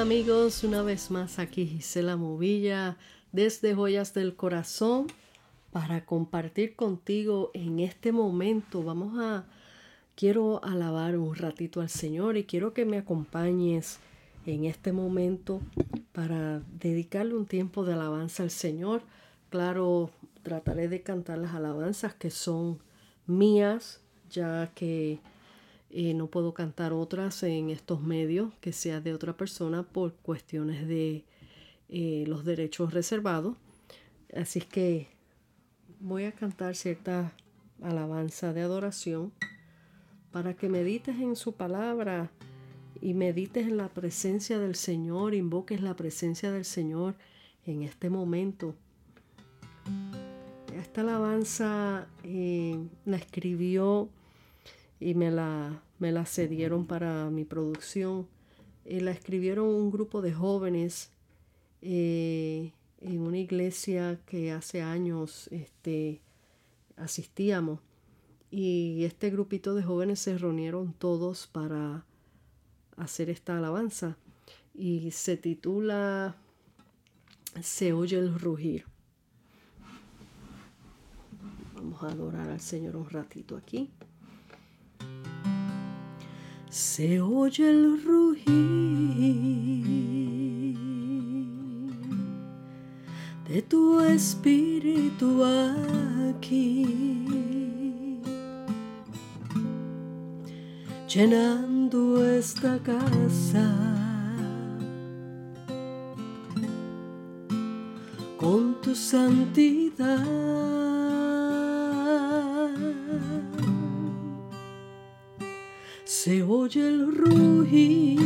Amigos, una vez más aquí Gisela Movilla desde Joyas del Corazón para compartir contigo en este momento. Vamos a, quiero alabar un ratito al Señor y quiero que me acompañes en este momento para dedicarle un tiempo de alabanza al Señor. Claro, trataré de cantar las alabanzas que son mías, ya que eh, no puedo cantar otras en estos medios que sea de otra persona por cuestiones de eh, los derechos reservados. Así que voy a cantar cierta alabanza de adoración para que medites en su palabra y medites en la presencia del Señor, invoques la presencia del Señor en este momento. Esta alabanza eh, la escribió y me la, me la cedieron para mi producción. Eh, la escribieron un grupo de jóvenes eh, en una iglesia que hace años este, asistíamos. Y este grupito de jóvenes se reunieron todos para hacer esta alabanza. Y se titula Se oye el rugir. Vamos a adorar al Señor un ratito aquí. Se oye el rugir de tu espíritu aquí, llenando esta casa con tu santidad. Se oye el rugir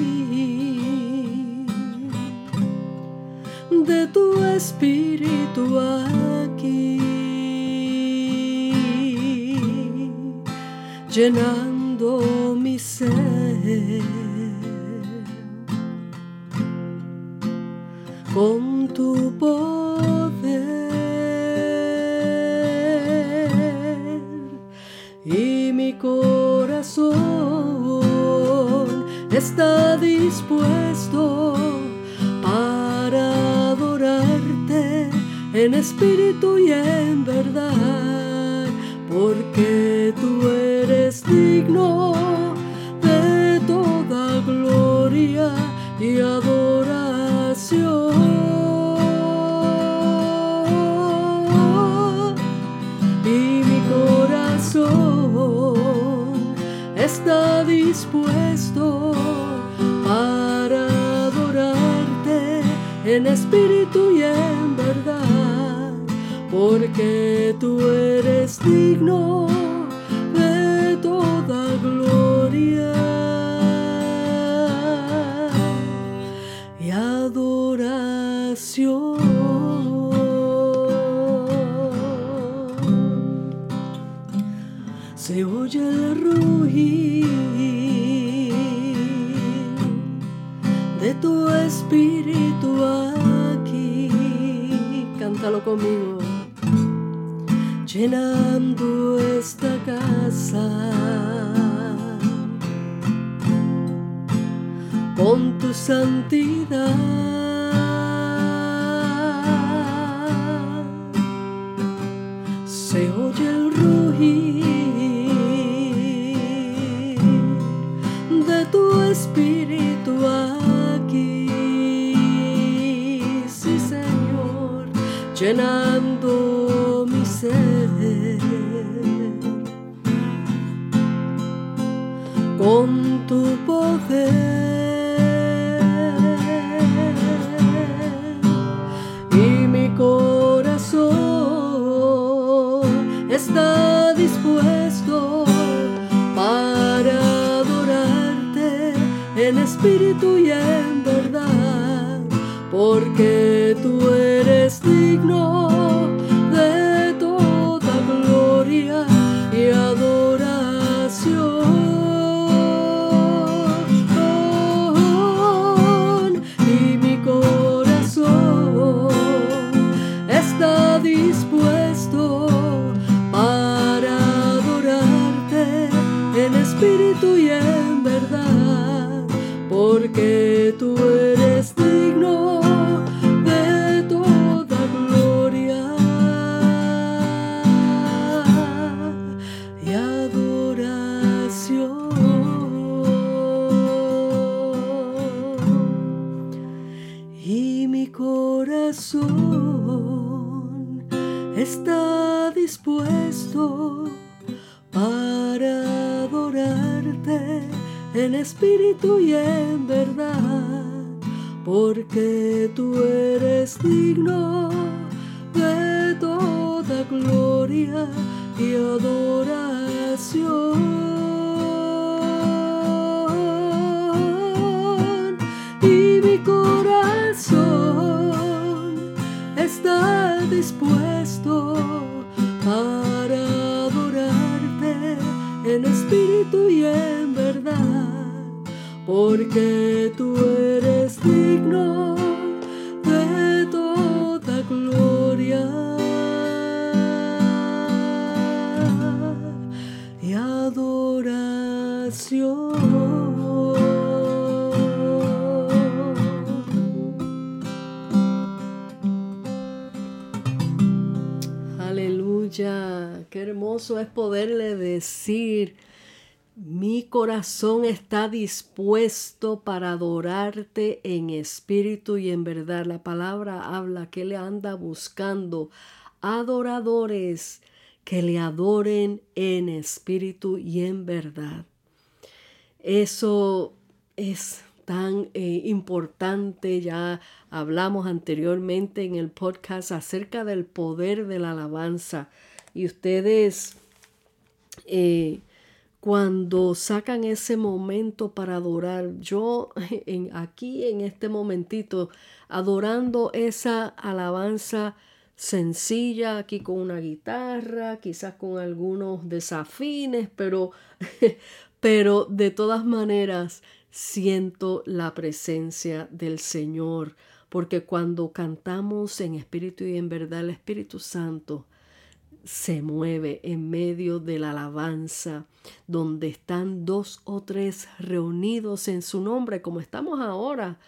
de tu espíritu aquí, llenando mi ser con tu poder está dispuesto para adorarte en espíritu y en verdad, porque tú eres digno de toda gloria y adoración. Y mi corazón está dispuesto en espíritu y en verdad, porque tú eres digno de toda gloria y adoración. Se oye el rugir de tu espíritu cántalo conmigo. Llenando esta casa con tu santidad. Se oye el rugir de tu espíritu llenando mi ser. Con tu dispuesto para adorarte en espíritu y en verdad, porque tú eres digno de toda gloria y adoración. Y mi corazón está dispuesto para adorarte en espíritu y en verdad, porque tú eres digno de toda gloria y adoración. Qué hermoso es poderle decir, mi corazón está dispuesto para adorarte en espíritu y en verdad. La palabra habla que le anda buscando adoradores que le adoren en espíritu y en verdad. Eso es tan eh, importante. Ya hablamos anteriormente en el podcast acerca del poder de la alabanza. Y ustedes, eh, cuando sacan ese momento para adorar, yo en, aquí en este momentito, adorando esa alabanza sencilla, aquí con una guitarra, quizás con algunos desafines, pero, pero de todas maneras siento la presencia del Señor, porque cuando cantamos en espíritu y en verdad, el Espíritu Santo se mueve en medio de la alabanza, donde están dos o tres reunidos en su nombre, como estamos ahora,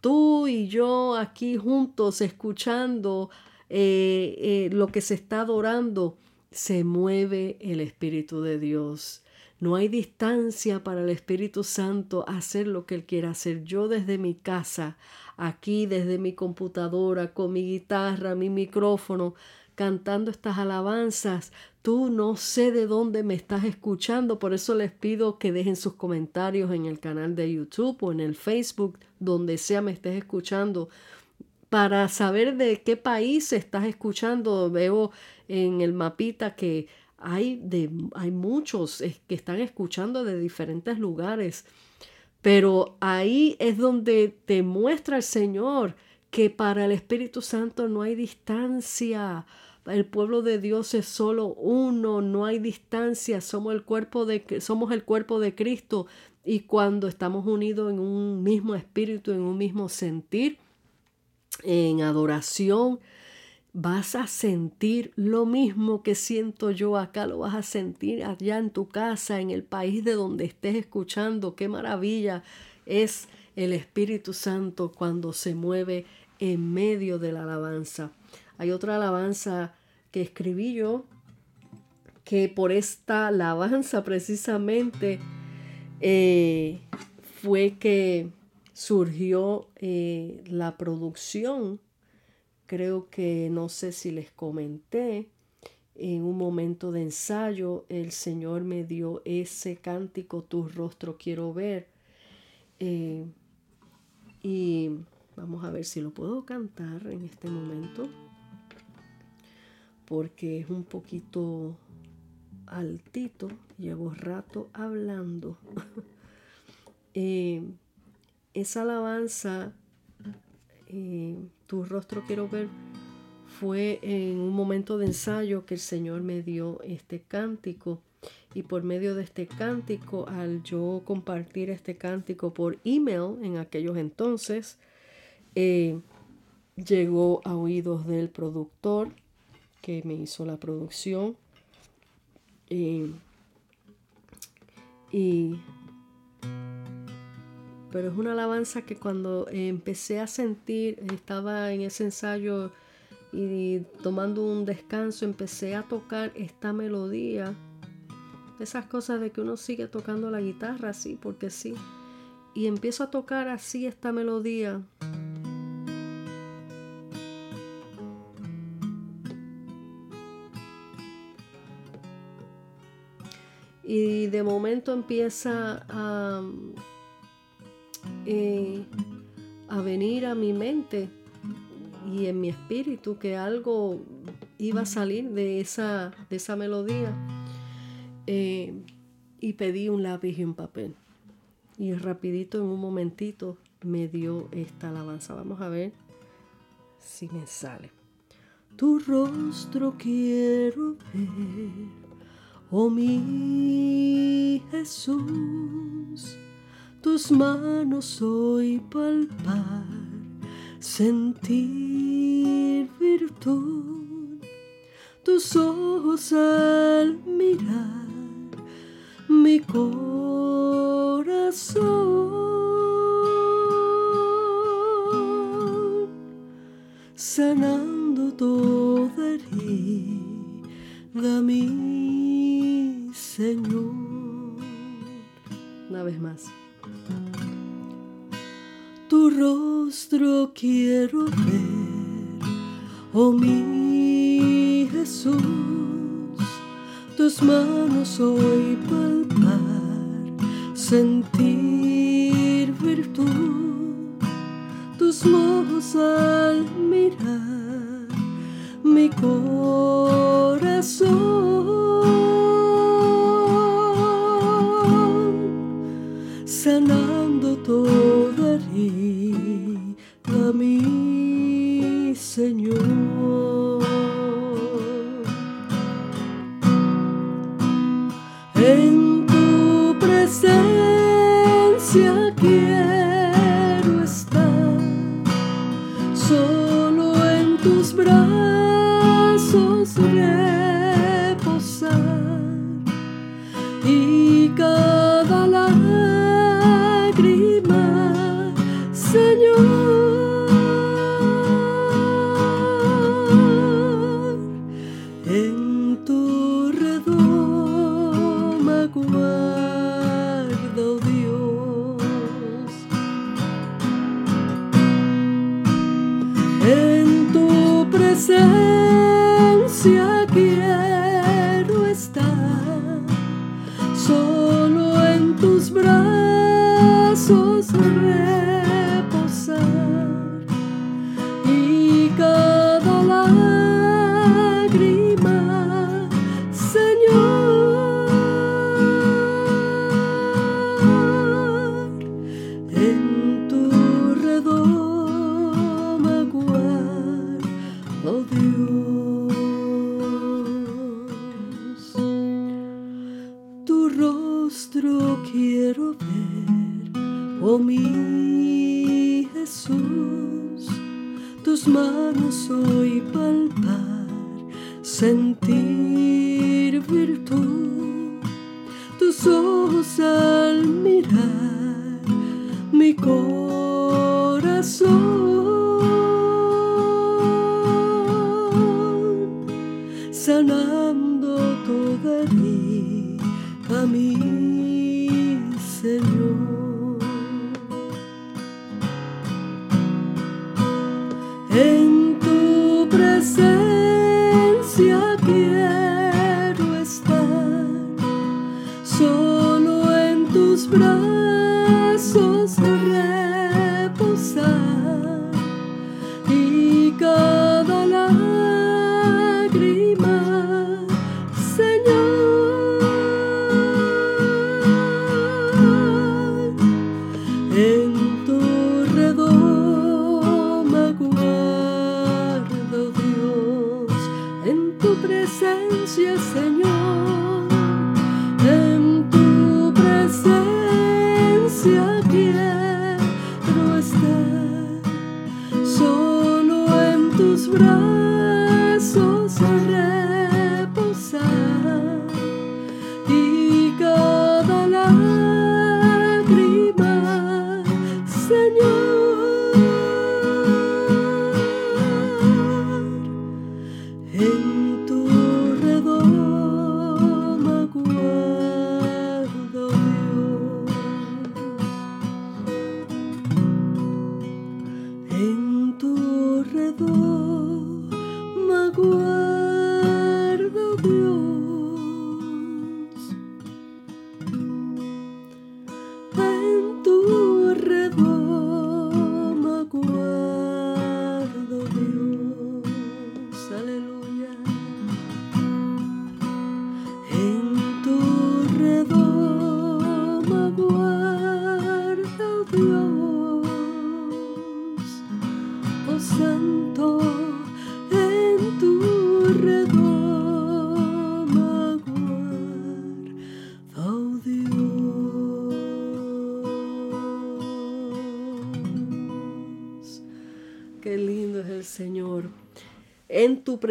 tú y yo aquí juntos escuchando eh, eh, lo que se está adorando, se mueve el Espíritu de Dios. No hay distancia para el Espíritu Santo hacer lo que Él quiera hacer. Yo desde mi casa, aquí desde mi computadora, con mi guitarra, mi micrófono, cantando estas alabanzas. Tú no sé de dónde me estás escuchando, por eso les pido que dejen sus comentarios en el canal de YouTube o en el Facebook, donde sea me estés escuchando, para saber de qué país estás escuchando. Veo en el mapita que hay, de, hay muchos que están escuchando de diferentes lugares. Pero ahí es donde te muestra el Señor que para el Espíritu Santo no hay distancia. El pueblo de Dios es solo uno, no hay distancia, somos el cuerpo de somos el cuerpo de Cristo y cuando estamos unidos en un mismo espíritu, en un mismo sentir, en adoración, vas a sentir lo mismo que siento yo acá, lo vas a sentir allá en tu casa, en el país de donde estés escuchando. Qué maravilla es el Espíritu Santo cuando se mueve en medio de la alabanza. Hay otra alabanza que escribí yo, que por esta alabanza precisamente eh, fue que surgió eh, la producción. Creo que no sé si les comenté. En un momento de ensayo, el Señor me dio ese cántico, tu rostro quiero ver. Eh, y vamos a ver si lo puedo cantar en este momento. Porque es un poquito altito. Llevo rato hablando. eh, esa alabanza, eh, tu rostro quiero ver, fue en un momento de ensayo que el Señor me dio este cántico. Y por medio de este cántico, al yo compartir este cántico por email en aquellos entonces, eh, llegó a oídos del productor que me hizo la producción. Eh, y pero es una alabanza que cuando empecé a sentir, estaba en ese ensayo y tomando un descanso, empecé a tocar esta melodía. Esas cosas de que uno sigue tocando la guitarra así, porque sí. Y empiezo a tocar así esta melodía. Y de momento empieza a, eh, a venir a mi mente y en mi espíritu que algo iba a salir de esa, de esa melodía. Eh, y pedí un lápiz y un papel. Y rapidito, en un momentito, me dio esta alabanza. Vamos a ver si me sale. Tu rostro quiero ver, oh mi Jesús. Tus manos hoy palpar, sentir virtud. Tus ojos al mirar mi corazón, sanando toda Tu rostro quiero ver, oh mi Jesús. Tus manos hoy palpar, sentir virtud, tus ojos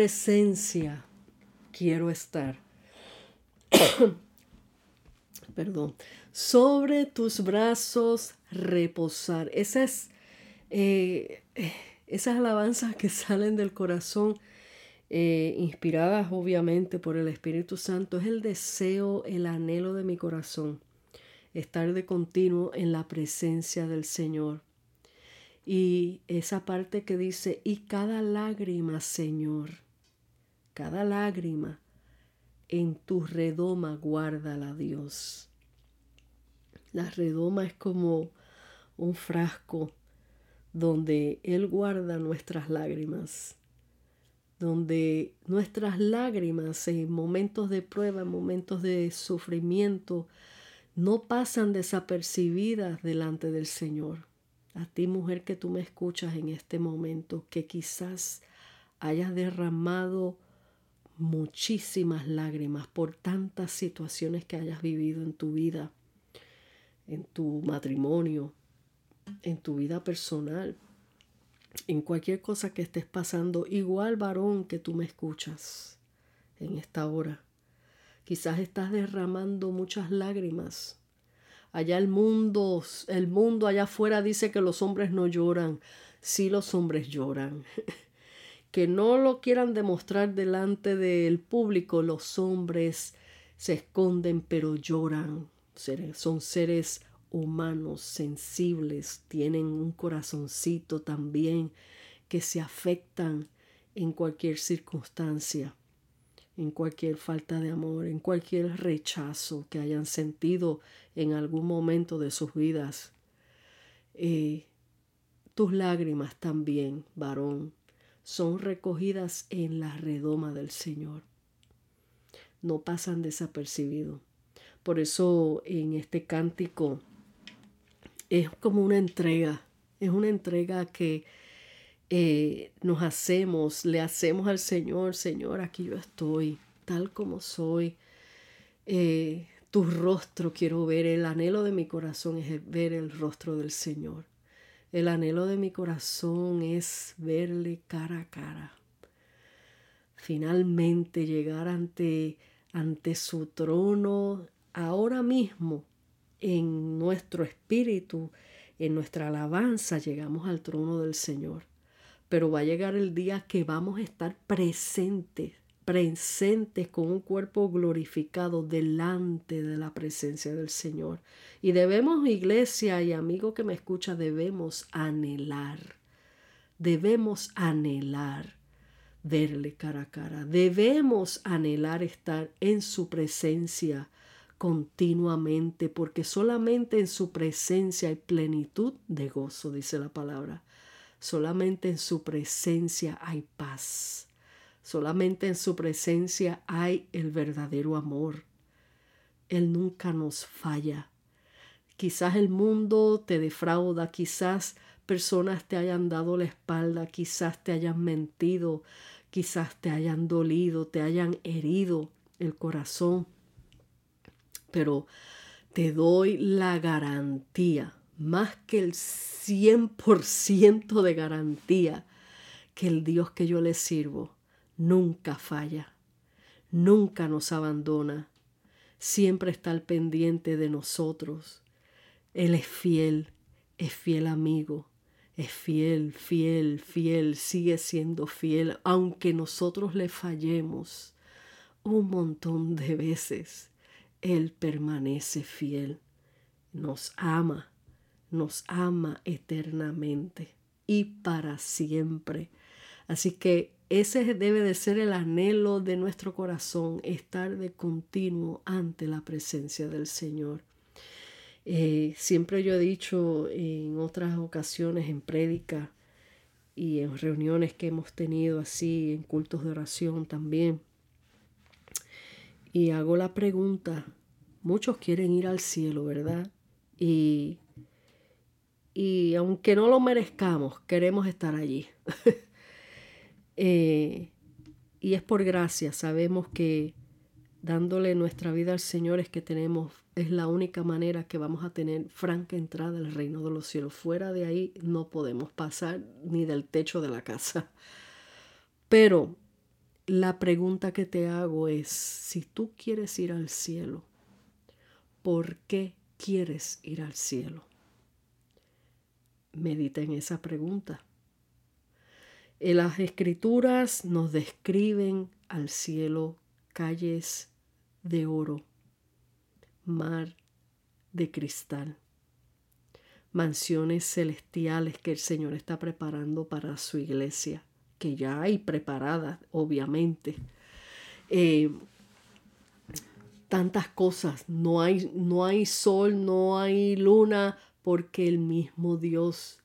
presencia quiero estar. Perdón. Sobre tus brazos reposar. Esa es, eh, esas alabanzas que salen del corazón, eh, inspiradas obviamente por el Espíritu Santo, es el deseo, el anhelo de mi corazón. Estar de continuo en la presencia del Señor. Y esa parte que dice, y cada lágrima, Señor, cada lágrima en tu redoma guárdala, Dios. La redoma es como un frasco donde Él guarda nuestras lágrimas, donde nuestras lágrimas en momentos de prueba, en momentos de sufrimiento, no pasan desapercibidas delante del Señor a ti mujer que tú me escuchas en este momento, que quizás hayas derramado muchísimas lágrimas por tantas situaciones que hayas vivido en tu vida, en tu matrimonio, en tu vida personal, en cualquier cosa que estés pasando, igual varón que tú me escuchas en esta hora. Quizás estás derramando muchas lágrimas Allá el mundo, el mundo allá afuera dice que los hombres no lloran. Sí los hombres lloran. que no lo quieran demostrar delante del público, los hombres se esconden pero lloran. Son seres humanos, sensibles, tienen un corazoncito también que se afectan en cualquier circunstancia en cualquier falta de amor, en cualquier rechazo que hayan sentido en algún momento de sus vidas. Eh, tus lágrimas también, varón, son recogidas en la redoma del Señor. No pasan desapercibidos. Por eso en este cántico es como una entrega, es una entrega que eh, nos hacemos, le hacemos al Señor, Señor, aquí yo estoy, tal como soy. Eh, tu rostro quiero ver, el anhelo de mi corazón es ver el rostro del Señor. El anhelo de mi corazón es verle cara a cara. Finalmente llegar ante, ante su trono ahora mismo en nuestro espíritu, en nuestra alabanza, llegamos al trono del Señor pero va a llegar el día que vamos a estar presentes, presentes con un cuerpo glorificado delante de la presencia del Señor. Y debemos, iglesia y amigo que me escucha, debemos anhelar, debemos anhelar verle cara a cara, debemos anhelar estar en su presencia continuamente, porque solamente en su presencia hay plenitud de gozo, dice la palabra. Solamente en su presencia hay paz. Solamente en su presencia hay el verdadero amor. Él nunca nos falla. Quizás el mundo te defrauda, quizás personas te hayan dado la espalda, quizás te hayan mentido, quizás te hayan dolido, te hayan herido el corazón. Pero te doy la garantía más que el 100% de garantía que el Dios que yo le sirvo nunca falla, nunca nos abandona, siempre está al pendiente de nosotros. Él es fiel, es fiel amigo, es fiel, fiel, fiel, sigue siendo fiel, aunque nosotros le fallemos un montón de veces. Él permanece fiel, nos ama nos ama eternamente y para siempre. Así que ese debe de ser el anhelo de nuestro corazón, estar de continuo ante la presencia del Señor. Eh, siempre yo he dicho en otras ocasiones en prédica y en reuniones que hemos tenido así, en cultos de oración también, y hago la pregunta, muchos quieren ir al cielo, ¿verdad? Y y aunque no lo merezcamos, queremos estar allí. Eh, y es por gracia, sabemos que dándole nuestra vida al Señor es que tenemos, es la única manera que vamos a tener franca entrada al reino de los cielos. Fuera de ahí no podemos pasar ni del techo de la casa. Pero la pregunta que te hago es, si tú quieres ir al cielo, ¿por qué quieres ir al cielo? Medita en esa pregunta. En las escrituras nos describen al cielo calles de oro, mar de cristal, mansiones celestiales que el Señor está preparando para su iglesia, que ya hay preparadas, obviamente. Eh, tantas cosas, no hay, no hay sol, no hay luna, porque el mismo Dios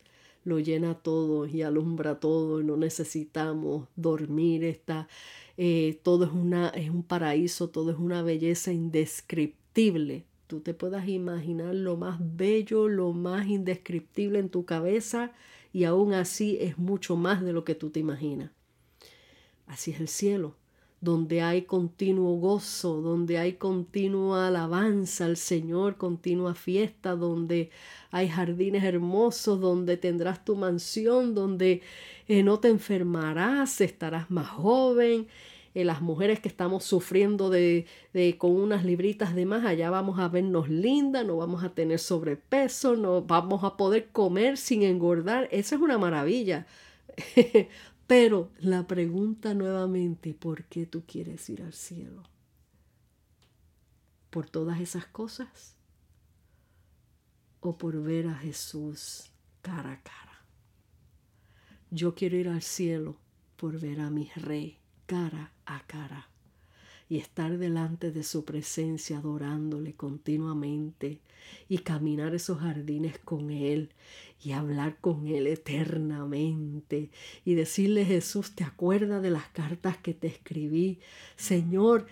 lo llena todo y alumbra todo y no necesitamos dormir, está, eh, todo es, una, es un paraíso, todo es una belleza indescriptible. Tú te puedas imaginar lo más bello, lo más indescriptible en tu cabeza y aún así es mucho más de lo que tú te imaginas. Así es el cielo donde hay continuo gozo, donde hay continua alabanza al Señor, continua fiesta, donde hay jardines hermosos, donde tendrás tu mansión, donde eh, no te enfermarás, estarás más joven. Eh, las mujeres que estamos sufriendo de, de, con unas libritas de más, allá vamos a vernos lindas, no vamos a tener sobrepeso, no vamos a poder comer sin engordar. Esa es una maravilla. Pero la pregunta nuevamente, ¿por qué tú quieres ir al cielo? ¿Por todas esas cosas? ¿O por ver a Jesús cara a cara? Yo quiero ir al cielo por ver a mi rey cara a cara y estar delante de su presencia adorándole continuamente y caminar esos jardines con Él y hablar con Él eternamente y decirle Jesús, ¿te acuerdas de las cartas que te escribí? Señor,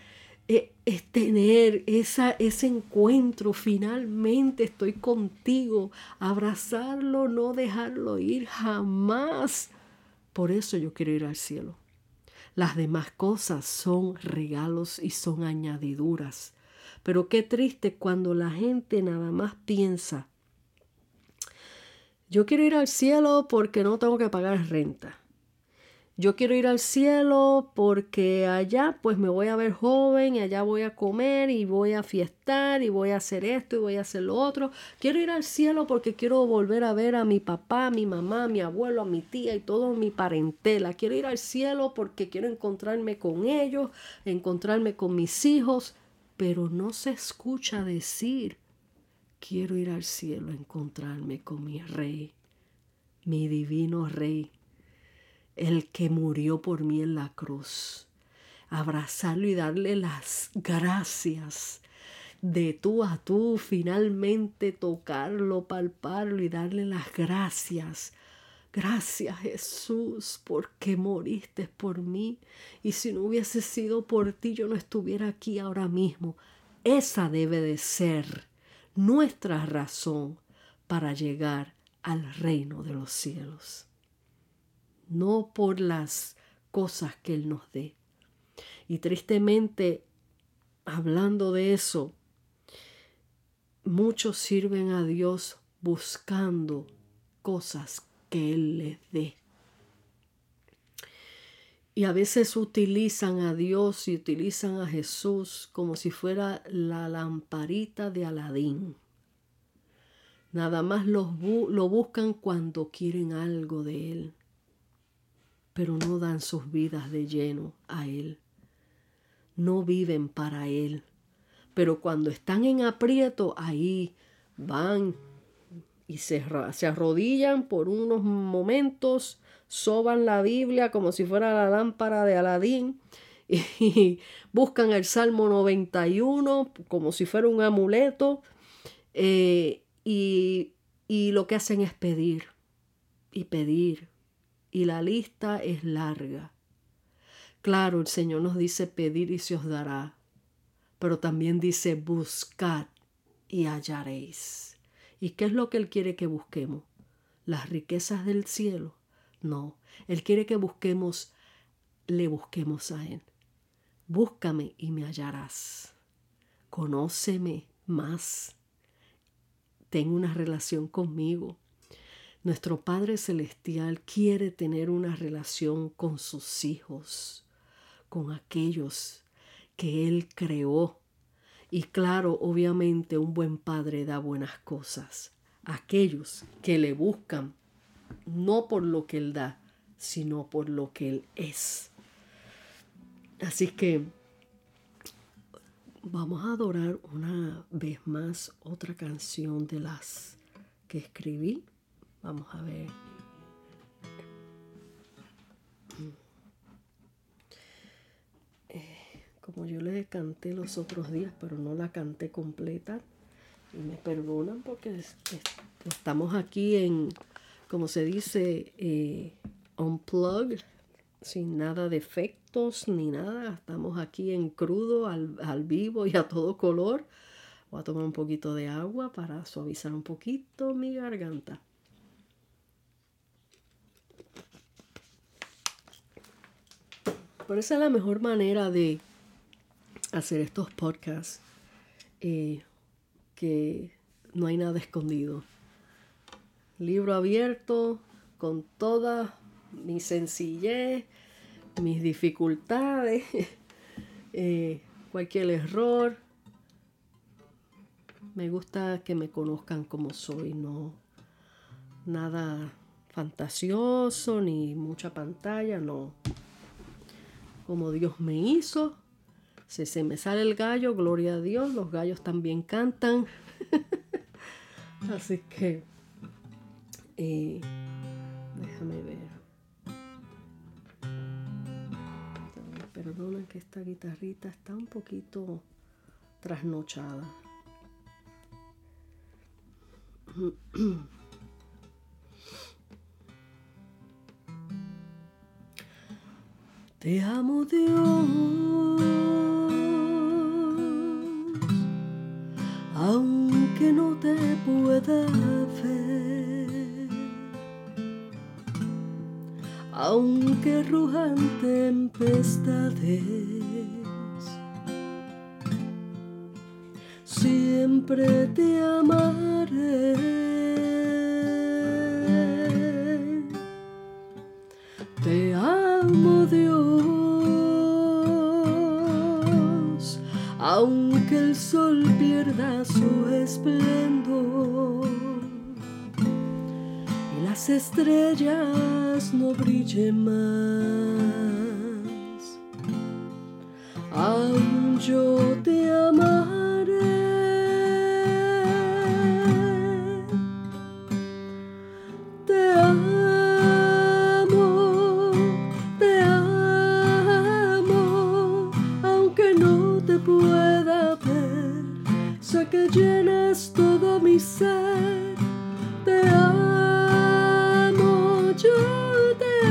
e, es tener esa, ese encuentro, finalmente estoy contigo, abrazarlo, no dejarlo ir jamás. Por eso yo quiero ir al cielo. Las demás cosas son regalos y son añadiduras. Pero qué triste cuando la gente nada más piensa, yo quiero ir al cielo porque no tengo que pagar renta yo quiero ir al cielo porque allá pues me voy a ver joven y allá voy a comer y voy a fiestar y voy a hacer esto y voy a hacer lo otro. Quiero ir al cielo porque quiero volver a ver a mi papá, a mi mamá, mi abuelo, a mi tía y todo mi parentela. Quiero ir al cielo porque quiero encontrarme con ellos, encontrarme con mis hijos, pero no se escucha decir, quiero ir al cielo a encontrarme con mi rey, mi divino rey el que murió por mí en la cruz. Abrazarlo y darle las gracias de tú a tú, finalmente tocarlo, palparlo y darle las gracias. Gracias Jesús porque moriste por mí y si no hubiese sido por ti yo no estuviera aquí ahora mismo. Esa debe de ser nuestra razón para llegar al reino de los cielos no por las cosas que Él nos dé. Y tristemente, hablando de eso, muchos sirven a Dios buscando cosas que Él les dé. Y a veces utilizan a Dios y utilizan a Jesús como si fuera la lamparita de Aladín. Nada más lo buscan cuando quieren algo de Él pero no dan sus vidas de lleno a Él. No viven para Él. Pero cuando están en aprieto, ahí van y se, se arrodillan por unos momentos, soban la Biblia como si fuera la lámpara de Aladín y buscan el Salmo 91 como si fuera un amuleto eh, y, y lo que hacen es pedir y pedir y la lista es larga. Claro, el Señor nos dice pedir y se os dará, pero también dice buscad y hallaréis. ¿Y qué es lo que Él quiere que busquemos? las riquezas del cielo. No, Él quiere que busquemos, le busquemos a Él. Búscame y me hallarás. Conóceme más. Ten una relación conmigo. Nuestro Padre Celestial quiere tener una relación con sus hijos, con aquellos que Él creó. Y claro, obviamente un buen padre da buenas cosas. Aquellos que le buscan, no por lo que Él da, sino por lo que Él es. Así que vamos a adorar una vez más otra canción de las que escribí. Vamos a ver. Eh, como yo le canté los otros días, pero no la canté completa. Y me perdonan porque estamos aquí en, como se dice, eh, unplug, sin nada de efectos ni nada. Estamos aquí en crudo, al, al vivo y a todo color. Voy a tomar un poquito de agua para suavizar un poquito mi garganta. Pero esa es la mejor manera de hacer estos podcasts, eh, que no hay nada escondido. Libro abierto, con toda mi sencillez, mis dificultades, eh, cualquier error. Me gusta que me conozcan como soy, no nada fantasioso ni mucha pantalla, no como Dios me hizo. Si se me sale el gallo, gloria a Dios, los gallos también cantan. Así que, eh, déjame ver. Perdonen que esta guitarrita está un poquito trasnochada. Te amo Dios, aunque no te pueda ver, aunque rujan tempestades, siempre te amaré. Aunque el sol pierda su esplendor. Y las estrellas no brillen más, aún yo que llenas todo mi ser. Te amo, yo te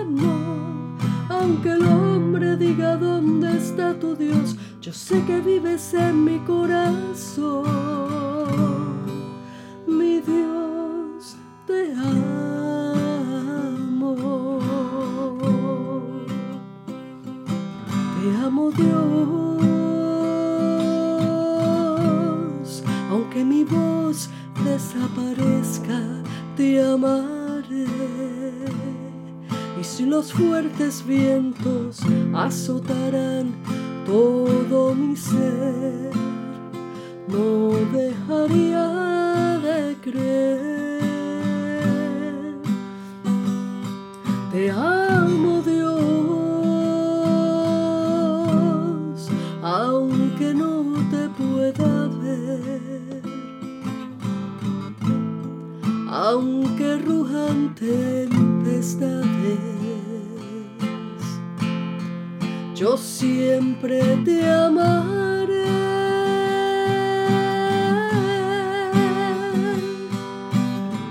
amo. Aunque el hombre diga dónde está tu Dios, yo sé que vives en mi corazón. Mi Dios, te amo. Te amo Dios. Mi voz desaparezca, te amaré. Y si los fuertes vientos azotarán todo mi ser, no dejaría de creer. Te amo Dios, aunque no te pueda ver aunque rujan tempestades. Yo siempre te amaré.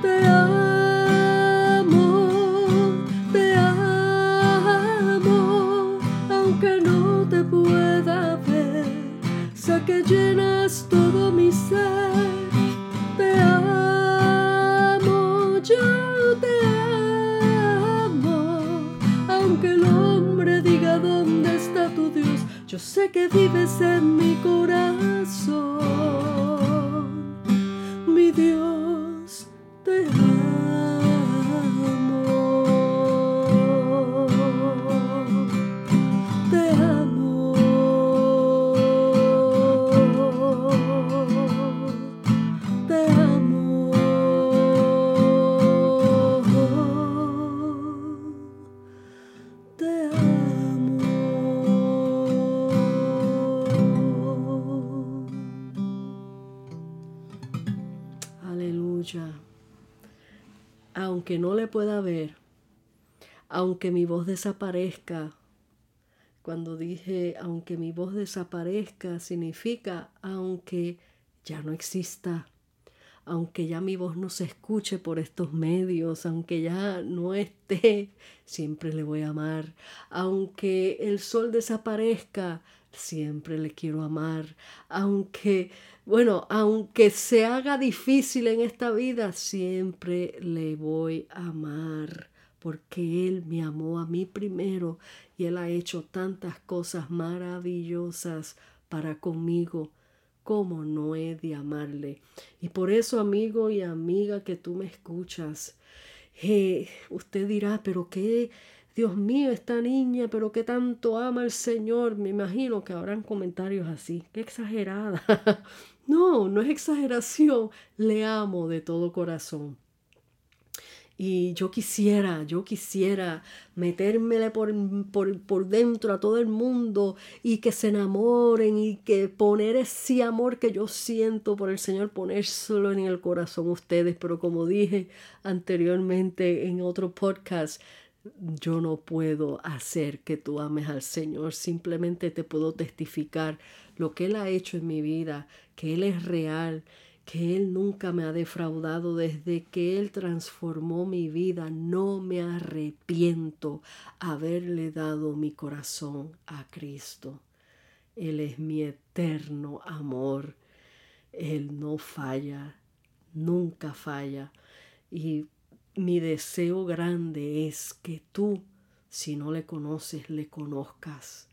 Te amo, te amo, aunque no te pueda ver, sé que llenas todo Yo sé que vives en mi corazón, Aunque no le pueda ver, aunque mi voz desaparezca, cuando dije aunque mi voz desaparezca, significa aunque ya no exista, aunque ya mi voz no se escuche por estos medios, aunque ya no esté, siempre le voy a amar. Aunque el sol desaparezca, siempre le quiero amar. Aunque, bueno, aunque se haga difícil en esta vida, siempre le voy a amar. Porque Él me amó a mí primero y Él ha hecho tantas cosas maravillosas para conmigo. ¿Cómo no he de amarle? Y por eso, amigo y amiga que tú me escuchas, eh, usted dirá, pero qué, Dios mío, esta niña, pero qué tanto ama al Señor. Me imagino que habrán comentarios así, qué exagerada. no, no es exageración, le amo de todo corazón. Y yo quisiera, yo quisiera metérmele por, por, por, dentro a todo el mundo y que se enamoren y que poner ese amor que yo siento por el Señor, ponérselo en el corazón ustedes. Pero como dije anteriormente en otro podcast, yo no puedo hacer que tú ames al Señor. Simplemente te puedo testificar lo que Él ha hecho en mi vida, que Él es real que Él nunca me ha defraudado desde que Él transformó mi vida. No me arrepiento haberle dado mi corazón a Cristo. Él es mi eterno amor. Él no falla, nunca falla. Y mi deseo grande es que tú, si no le conoces, le conozcas.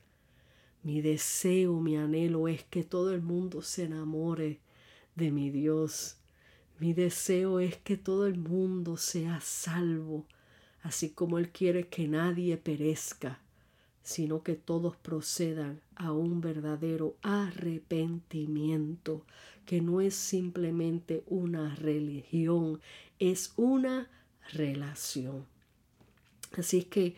Mi deseo, mi anhelo es que todo el mundo se enamore de mi Dios. Mi deseo es que todo el mundo sea salvo, así como Él quiere que nadie perezca, sino que todos procedan a un verdadero arrepentimiento, que no es simplemente una religión, es una relación. Así que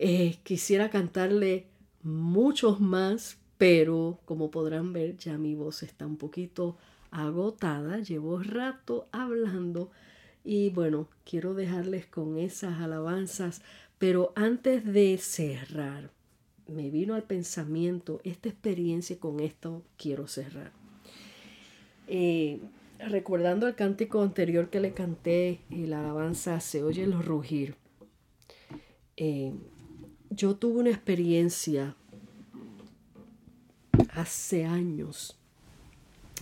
eh, quisiera cantarle muchos más, pero como podrán ver ya mi voz está un poquito agotada, llevo rato hablando y bueno, quiero dejarles con esas alabanzas, pero antes de cerrar, me vino al pensamiento esta experiencia con esto quiero cerrar. Eh, recordando el cántico anterior que le canté, y la alabanza Se oye el rugir. Eh, yo tuve una experiencia hace años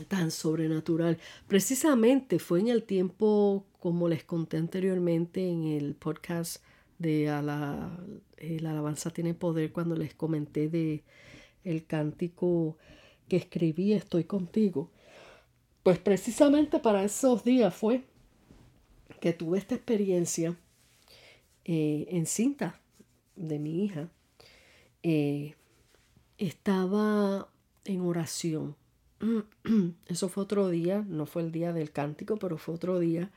tan sobrenatural. Precisamente fue en el tiempo, como les conté anteriormente en el podcast de la, la alabanza tiene poder, cuando les comenté de el cántico que escribí, estoy contigo. Pues precisamente para esos días fue que tuve esta experiencia eh, en cinta de mi hija. Eh, estaba en oración Eso fue otro día, no fue el día del cántico, pero fue otro día,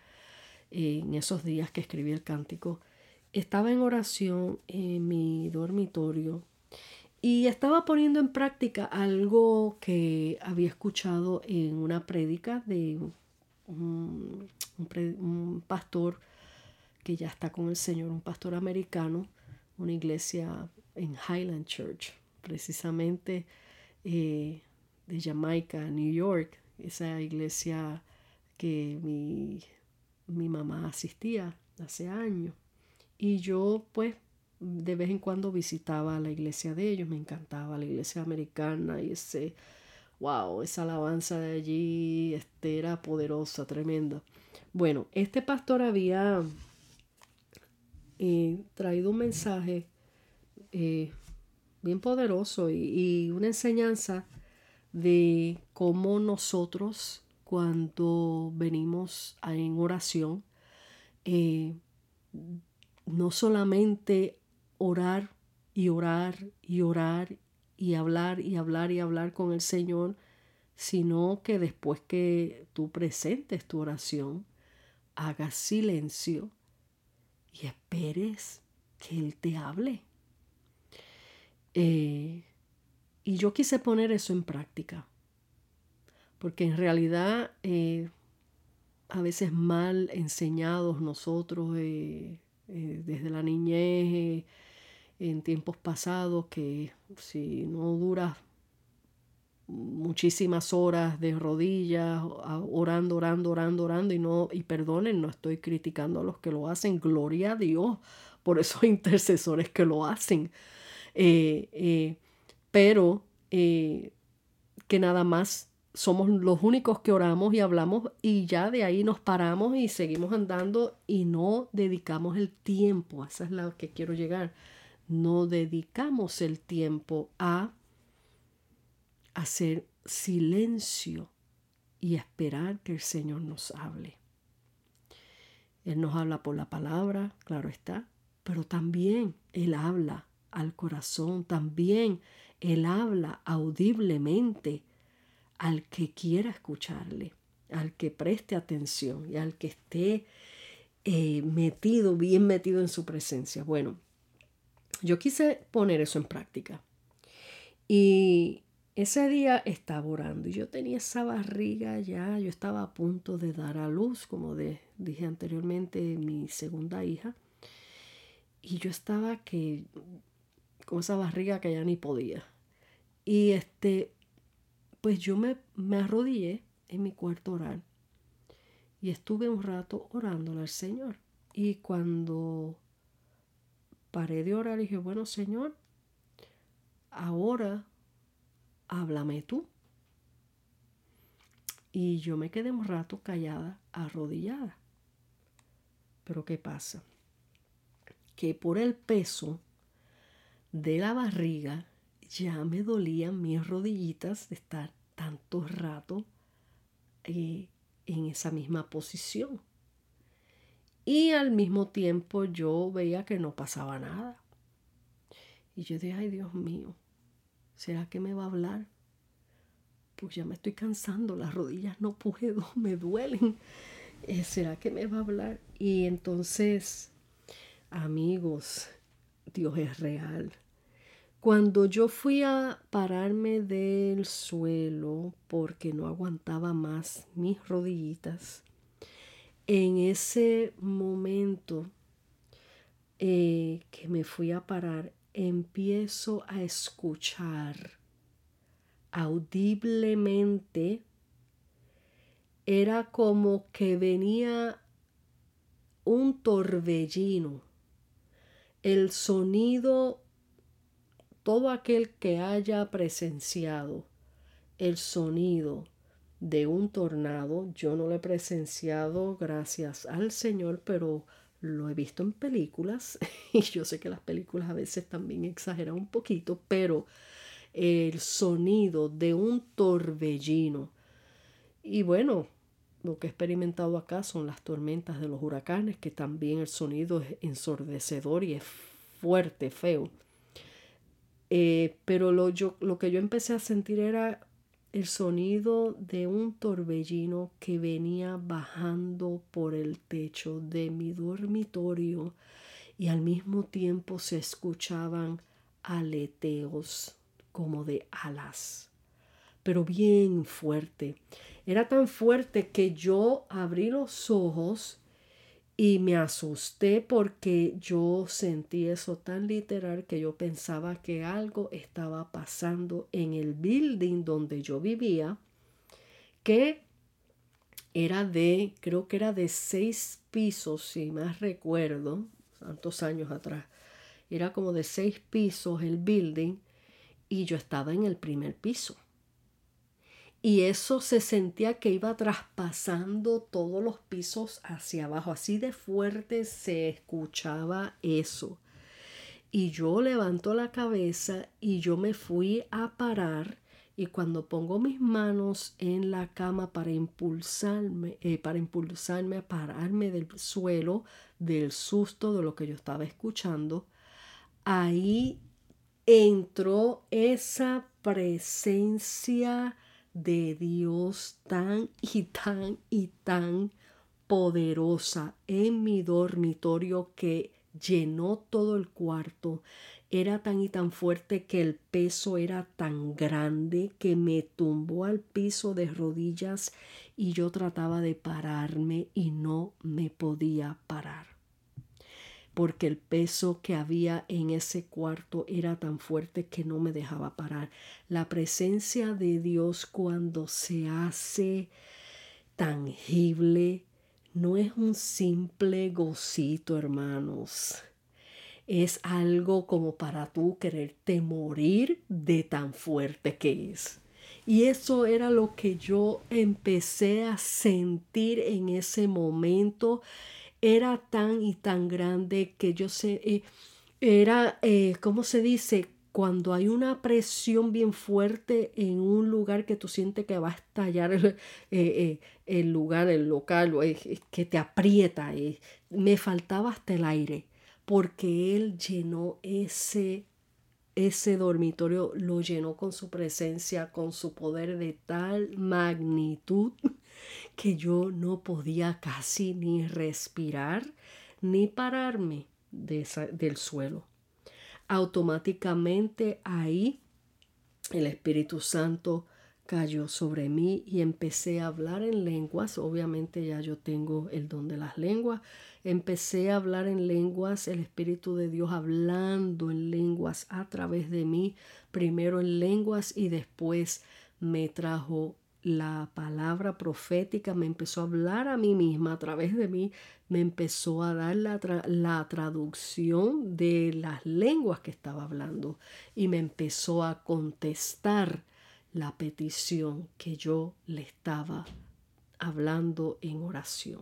en esos días que escribí el cántico. Estaba en oración en mi dormitorio y estaba poniendo en práctica algo que había escuchado en una prédica de un, un, pastor que ya está con el Señor, un pastor americano, una iglesia en Highland Church, precisamente eh, de Jamaica, New York, esa iglesia que mi, mi mamá asistía hace años. Y yo pues de vez en cuando visitaba la iglesia de ellos, me encantaba la iglesia americana y ese, wow, esa alabanza de allí este, era poderosa, tremenda. Bueno, este pastor había eh, traído un mensaje eh, bien poderoso y, una enseñanza de cómo nosotros cuando venimos en oración, eh, no solamente orar y orar y orar y hablar y hablar y hablar con el Señor, sino que después que tú presentes tu oración, hagas silencio y esperes que Él te hable. Eh, y yo quise poner eso en práctica, porque en realidad eh, a veces mal enseñados nosotros eh, desde la niñez, en tiempos pasados, que si no duras muchísimas horas de rodillas, orando, orando, orando, orando, y no, y perdonen, no estoy criticando a los que lo hacen, gloria a Dios por esos intercesores que lo hacen. Eh, eh, pero eh, que nada más somos los únicos que oramos y hablamos y ya de ahí nos paramos y seguimos andando y no dedicamos el tiempo, esa es la que quiero llegar, no dedicamos el tiempo a hacer silencio y esperar que el Señor nos hable. Él nos habla por la palabra, claro está, pero también Él habla al corazón, también Él habla audiblemente al que quiera escucharle, al que preste atención y al que esté eh, metido, bien metido en su presencia. Bueno, yo quise poner eso en práctica. Y ese día estaba orando y yo tenía esa barriga ya, yo estaba a punto de dar a luz, como dije anteriormente, mi segunda hija. Y yo estaba que con esa barriga que ya ni podía. Y este, pues yo me, me arrodillé en mi cuarto orar y estuve un rato orándole al Señor. Y cuando paré de orar, dije, bueno, Señor, ahora háblame tú. Y yo me quedé un rato callada, arrodillada. Pero ¿qué pasa? Que por el peso de la barriga ya me dolían mis rodillitas de estar tanto rato eh, en esa misma posición. Y al mismo tiempo yo veía que no pasaba nada. Y yo dije, ay Dios mío, ¿Será que me va a hablar? Pues ya me estoy cansando, las rodillas no puedo, me duelen. Eh, ¿Será que me va a hablar? Y entonces, amigos, Dios es real. Cuando yo fui a pararme del suelo porque no aguantaba más mis rodillitas, en ese momento eh, que me fui a parar, empiezo a escuchar audiblemente, era como que venía un torbellino, el sonido, todo aquel que haya presenciado el sonido de un tornado, yo no lo he presenciado gracias al Señor, pero lo he visto en películas y yo sé que las películas a veces también exageran un poquito, pero el sonido de un torbellino. Y bueno, lo que he experimentado acá son las tormentas de los huracanes, que también el sonido es ensordecedor y es fuerte, feo. Eh, pero lo, yo, lo que yo empecé a sentir era el sonido de un torbellino que venía bajando por el techo de mi dormitorio y al mismo tiempo se escuchaban aleteos como de alas, pero bien fuerte. Era tan fuerte que yo abrí los ojos y me asusté porque yo sentí eso tan literal que yo pensaba que algo estaba pasando en el building donde yo vivía, que era de, creo que era de seis pisos, si más recuerdo, tantos años atrás. Era como de seis pisos el building y yo estaba en el primer piso. Y eso se sentía que iba traspasando todos los pisos hacia abajo. Así de fuerte se escuchaba eso. y yo levanto la cabeza y yo me fui a parar y cuando pongo mis manos en la cama para impulsarme, eh, para impulsarme a pararme del suelo, del susto de lo que yo estaba escuchando, ahí entró esa presencia de Dios tan y tan y tan poderosa en mi dormitorio que llenó todo el cuarto. Era tan y tan fuerte que el peso era tan grande que me tumbó al piso de rodillas y yo trataba de pararme y no me podía parar. Porque el peso que había en ese cuarto era tan fuerte que no me dejaba parar. La presencia de Dios cuando se hace tangible, no es un simple gocito, hermanos. Es algo como para tú quererte morir de tan fuerte que es. Y eso era lo que yo empecé a sentir en ese momento. Era tan y tan grande que yo sé, eh, era, eh, ¿cómo se dice? cuando hay una presión bien fuerte en un lugar que tú sientes que va a estallar el, eh, eh, lugar, el local, que te aprieta, me faltaba hasta el aire, porque él llenó ese, ese dormitorio, lo llenó con su presencia, con su poder de tal magnitud que yo no podía casi ni respirar ni pararme de del suelo automáticamente ahí el Espíritu Santo cayó sobre mí y empecé a hablar en lenguas. Obviamente ya yo tengo el don de las lenguas. Empecé a hablar en lenguas, el Espíritu de Dios hablando en lenguas a través de mí, primero en lenguas y después me trajo la palabra profética me empezó a hablar a mí misma a través de mí, me empezó a dar la, la, traducción de las lenguas que estaba hablando y me empezó a contestar la petición que yo le estaba hablando en oración.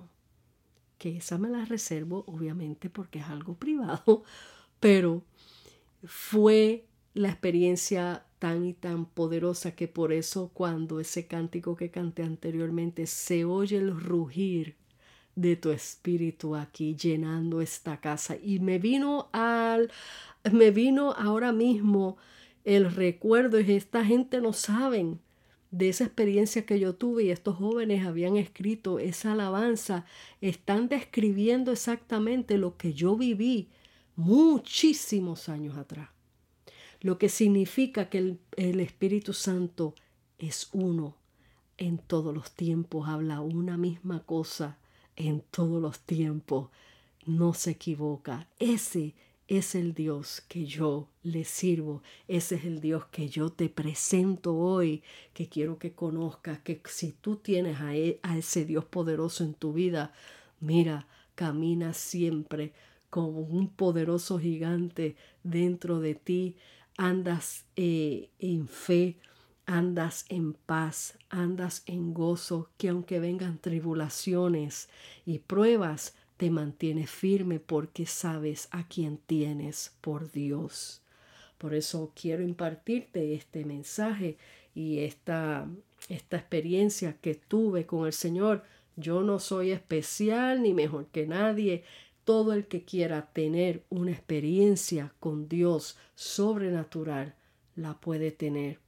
Que esa me la reservo obviamente porque es algo privado, pero fue la experiencia tan y tan poderosa que por eso cuando ese cántico que canté anteriormente se oye el rugir de tu espíritu aquí llenando esta casa. Y me vino al me vino ahora mismo el recuerdo y esta gente no saben de esa experiencia que yo tuve y estos jóvenes habían escrito esa alabanza, están describiendo exactamente lo que yo viví muchísimos años atrás lo que significa que el, Espíritu Santo es uno. En todos los tiempos, habla una misma cosa. En todos los tiempos, no se equivoca. Ese es el Dios que yo le sirvo, ese es el Dios que yo te presento hoy, que quiero que conozcas, que si tú tienes a, e, a ese Dios poderoso en tu vida, mira, camina siempre como un poderoso gigante dentro de ti, andas eh, en fe, andas en paz, andas en gozo, que aunque vengan tribulaciones y pruebas, te mantienes firme porque sabes a quién tienes por Dios. Por eso quiero impartirte este mensaje y esta, esta experiencia que tuve con el Señor. Yo no soy especial ni mejor que nadie. Todo el que quiera tener una experiencia con Dios sobrenatural la puede tener.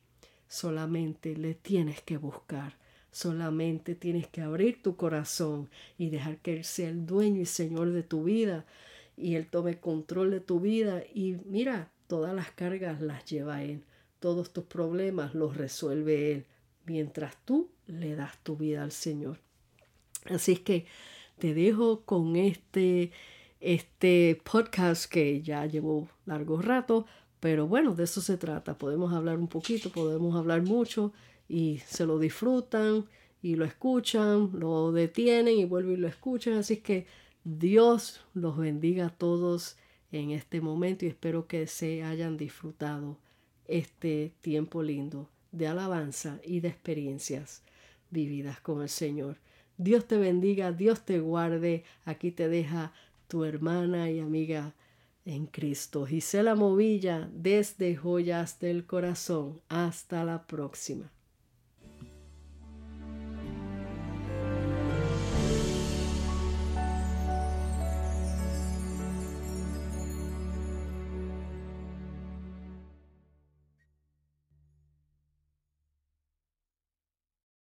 Solamente le tienes que buscar. Solamente tienes que abrir tu corazón y dejar que Él sea el dueño y Señor de tu vida y Él tome control de tu vida y mira, todas las cargas las lleva Él. Todos tus problemas los resuelve Él mientras tú le das tu vida al Señor. Así es que te dejo con este, este podcast que ya llevo largo rato, pero bueno, de eso se trata. Podemos hablar un poquito, podemos hablar mucho y se lo disfrutan y lo escuchan, lo detienen y vuelven y lo escuchan. Así que Dios los bendiga a todos en este momento y espero que se hayan disfrutado este tiempo lindo de alabanza y de experiencias vividas con el Señor. Dios te bendiga, Dios te guarde. Aquí te deja tu hermana y amiga en Cristo. Gisela Movilla, desde Joyas del Corazón. Hasta la próxima.